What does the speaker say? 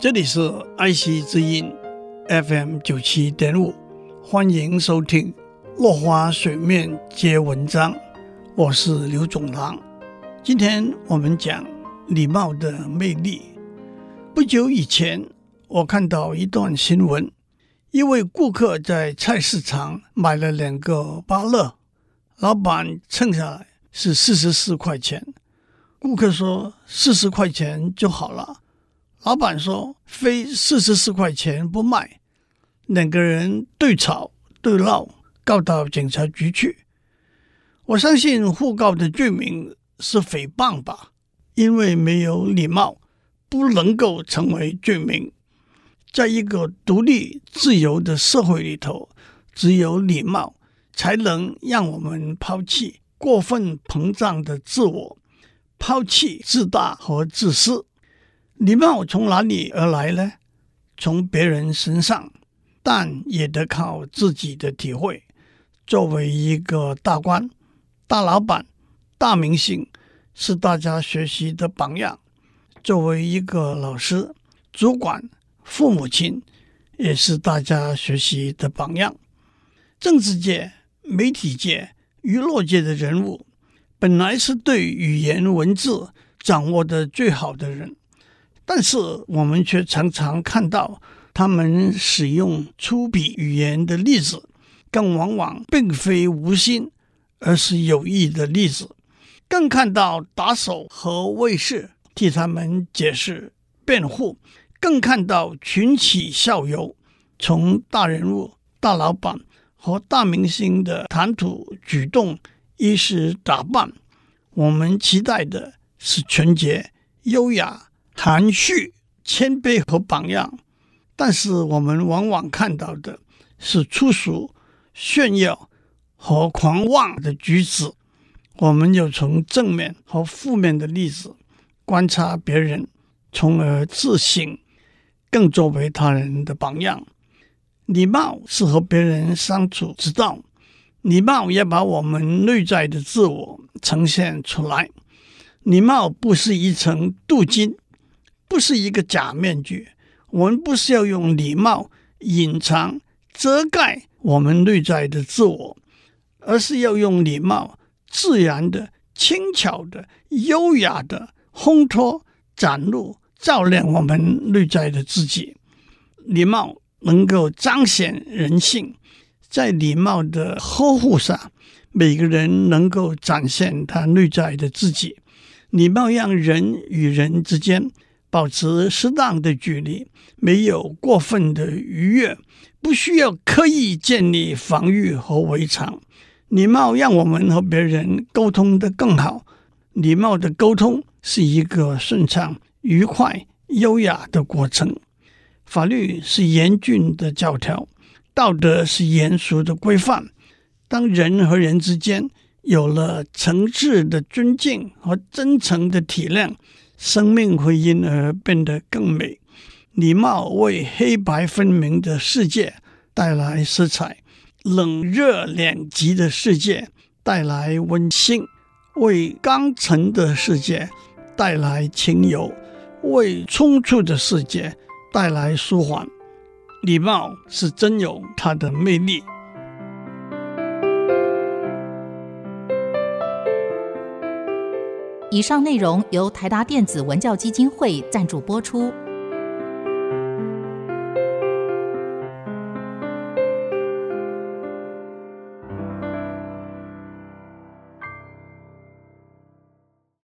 这里是爱惜之音 FM 九七点五，欢迎收听《落花水面皆文章》，我是刘总郎。今天我们讲礼貌的魅力。不久以前，我看到一段新闻：一位顾客在菜市场买了两个芭乐，老板称下来是四十四块钱，顾客说四十块钱就好了。老板说：“非四十四块钱不卖。”两个人对吵对闹，告到警察局去。我相信互告的罪名是诽谤吧，因为没有礼貌不能够成为罪名。在一个独立自由的社会里头，只有礼貌才能让我们抛弃过分膨胀的自我，抛弃自大和自私。礼貌从哪里而来呢？从别人身上，但也得靠自己的体会。作为一个大官、大老板、大明星，是大家学习的榜样；作为一个老师、主管、父母亲，也是大家学习的榜样。政治界、媒体界、娱乐界的人物，本来是对语言文字掌握的最好的人。但是我们却常常看到他们使用粗鄙语言的例子，更往往并非无心，而是有意的例子。更看到打手和卫士替他们解释辩护，更看到群起效尤，从大人物、大老板和大明星的谈吐举动、衣饰打扮，我们期待的是纯洁、优雅。含蓄、谦卑和榜样，但是我们往往看到的是粗俗、炫耀和狂妄的举止。我们又从正面和负面的例子观察别人，从而自省，更作为他人的榜样。礼貌是和别人相处之道，礼貌也把我们内在的自我呈现出来。礼貌不是一层镀金。不是一个假面具，我们不是要用礼貌隐藏、遮盖我们内在的自我，而是要用礼貌自然的、轻巧的、优雅的烘托、展露、照亮我们内在的自己。礼貌能够彰显人性，在礼貌的呵护下，每个人能够展现他内在的自己。礼貌让人与人之间。保持适当的距离，没有过分的逾越，不需要刻意建立防御和围墙。礼貌让我们和别人沟通得更好。礼貌的沟通是一个顺畅、愉快、优雅的过程。法律是严峻的教条，道德是严肃的规范。当人和人之间有了诚挚的尊敬和真诚的体谅。生命会因而变得更美。礼貌为黑白分明的世界带来色彩，冷热两极的世界带来温馨，为刚诚的世界带来清幽，为冲突的世界带来舒缓。礼貌是真有它的魅力。以上内容由台达电子文教基金会赞助播出。